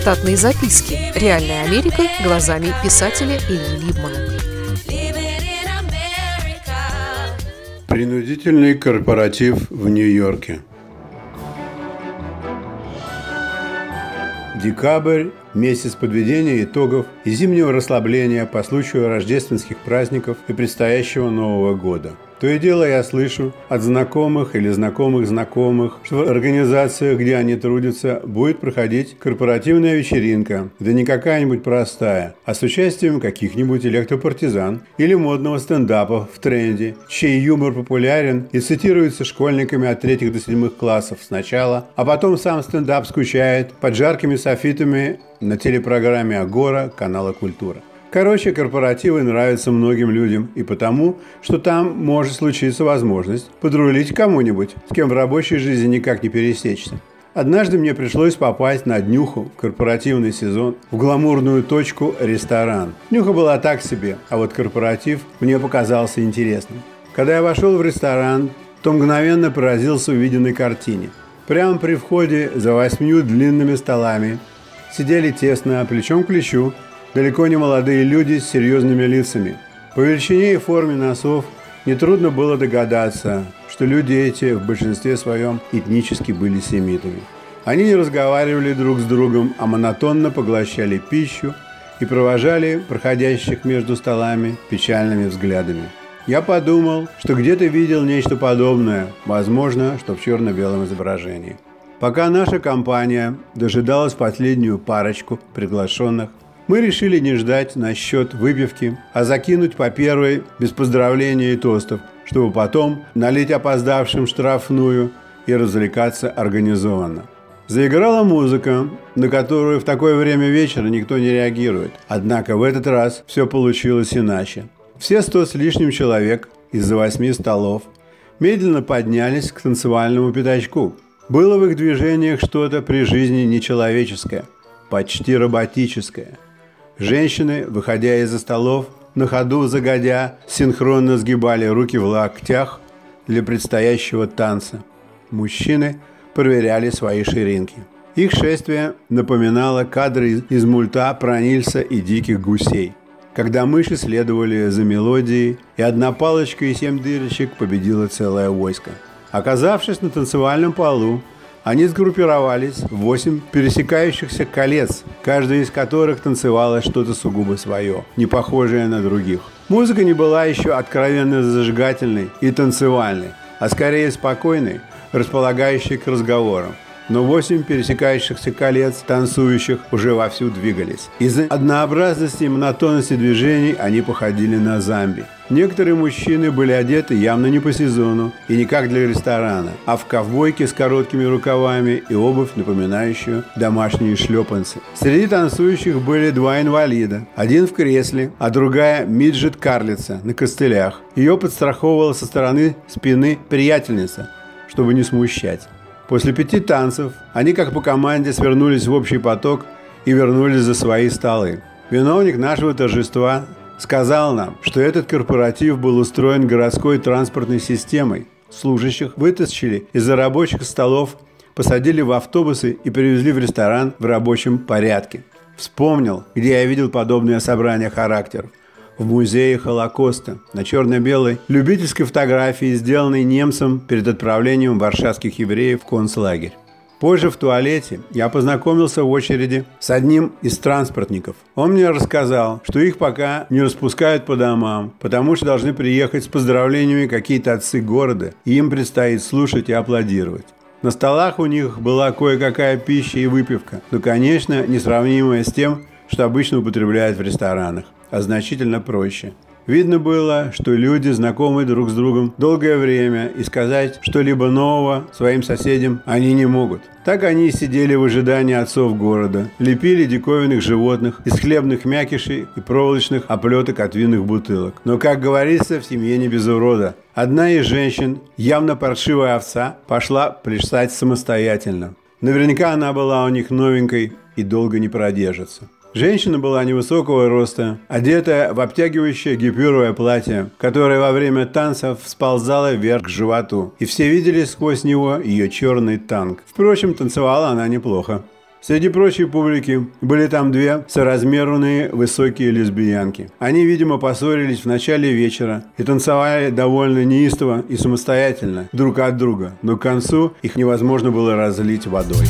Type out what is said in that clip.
Штатные записки. Реальная Америка глазами писателя Ильи Либмана. Принудительный корпоратив в Нью-Йорке. Декабрь – месяц подведения итогов и зимнего расслабления по случаю рождественских праздников и предстоящего Нового года – то и дело я слышу от знакомых или знакомых знакомых, что в организациях, где они трудятся, будет проходить корпоративная вечеринка, да не какая-нибудь простая, а с участием каких-нибудь электропартизан или модного стендапа в тренде, чей юмор популярен и цитируется школьниками от третьих до седьмых классов сначала, а потом сам стендап скучает под жаркими софитами на телепрограмме «Агора» канала «Культура». Короче, корпоративы нравятся многим людям и потому, что там может случиться возможность подрулить кому-нибудь, с кем в рабочей жизни никак не пересечься. Однажды мне пришлось попасть на днюху в корпоративный сезон в гламурную точку ресторан. Днюха была так себе, а вот корпоратив мне показался интересным. Когда я вошел в ресторан, то мгновенно поразился увиденной картине. Прямо при входе за восьмью длинными столами сидели тесно, плечом к плечу, далеко не молодые люди с серьезными лицами. По величине и форме носов нетрудно было догадаться, что люди эти в большинстве своем этнически были семитами. Они не разговаривали друг с другом, а монотонно поглощали пищу и провожали проходящих между столами печальными взглядами. Я подумал, что где-то видел нечто подобное, возможно, что в черно-белом изображении. Пока наша компания дожидалась последнюю парочку приглашенных, мы решили не ждать насчет выпивки, а закинуть по первой без поздравления и тостов, чтобы потом налить опоздавшим штрафную и развлекаться организованно. Заиграла музыка, на которую в такое время вечера никто не реагирует. Однако в этот раз все получилось иначе. Все сто с лишним человек из-за восьми столов медленно поднялись к танцевальному пятачку. Было в их движениях что-то при жизни нечеловеческое, почти роботическое – Женщины, выходя из-за столов, на ходу загодя, синхронно сгибали руки в локтях для предстоящего танца. Мужчины проверяли свои ширинки. Их шествие напоминало кадры из мульта про Нильса и диких гусей, когда мыши следовали за мелодией, и одна палочка и семь дырочек победила целое войско. Оказавшись на танцевальном полу, они сгруппировались в восемь пересекающихся колец, каждая из которых танцевала что-то сугубо свое, не похожее на других. Музыка не была еще откровенно зажигательной и танцевальной, а скорее спокойной, располагающей к разговорам но восемь пересекающихся колец танцующих уже вовсю двигались. Из-за однообразности и монотонности движений они походили на зомби. Некоторые мужчины были одеты явно не по сезону и не как для ресторана, а в ковбойке с короткими рукавами и обувь, напоминающую домашние шлепанцы. Среди танцующих были два инвалида. Один в кресле, а другая миджет-карлица на костылях. Ее подстраховывала со стороны спины приятельница, чтобы не смущать. После пяти танцев они, как по команде, свернулись в общий поток и вернулись за свои столы. Виновник нашего торжества сказал нам, что этот корпоратив был устроен городской транспортной системой. Служащих вытащили из-за рабочих столов, посадили в автобусы и привезли в ресторан в рабочем порядке. Вспомнил, где я видел подобное собрание характеров в музее Холокоста на черно-белой любительской фотографии, сделанной немцем перед отправлением варшавских евреев в концлагерь. Позже в туалете я познакомился в очереди с одним из транспортников. Он мне рассказал, что их пока не распускают по домам, потому что должны приехать с поздравлениями какие-то отцы города, и им предстоит слушать и аплодировать. На столах у них была кое-какая пища и выпивка, но, конечно, несравнимая с тем, что обычно употребляют в ресторанах а значительно проще. Видно было, что люди знакомы друг с другом долгое время и сказать что-либо нового своим соседям они не могут. Так они сидели в ожидании отцов города, лепили диковинных животных из хлебных мякишей и проволочных оплеток от винных бутылок. Но, как говорится, в семье не без урода. Одна из женщин, явно паршивая овца, пошла плясать самостоятельно. Наверняка она была у них новенькой и долго не продержится. Женщина была невысокого роста, одетая в обтягивающее гипюровое платье, которое во время танцев сползало вверх к животу, и все видели сквозь него ее черный танк. Впрочем, танцевала она неплохо. Среди прочей публики были там две соразмерные высокие лесбиянки. Они, видимо, поссорились в начале вечера и танцевали довольно неистово и самостоятельно друг от друга, но к концу их невозможно было разлить водой.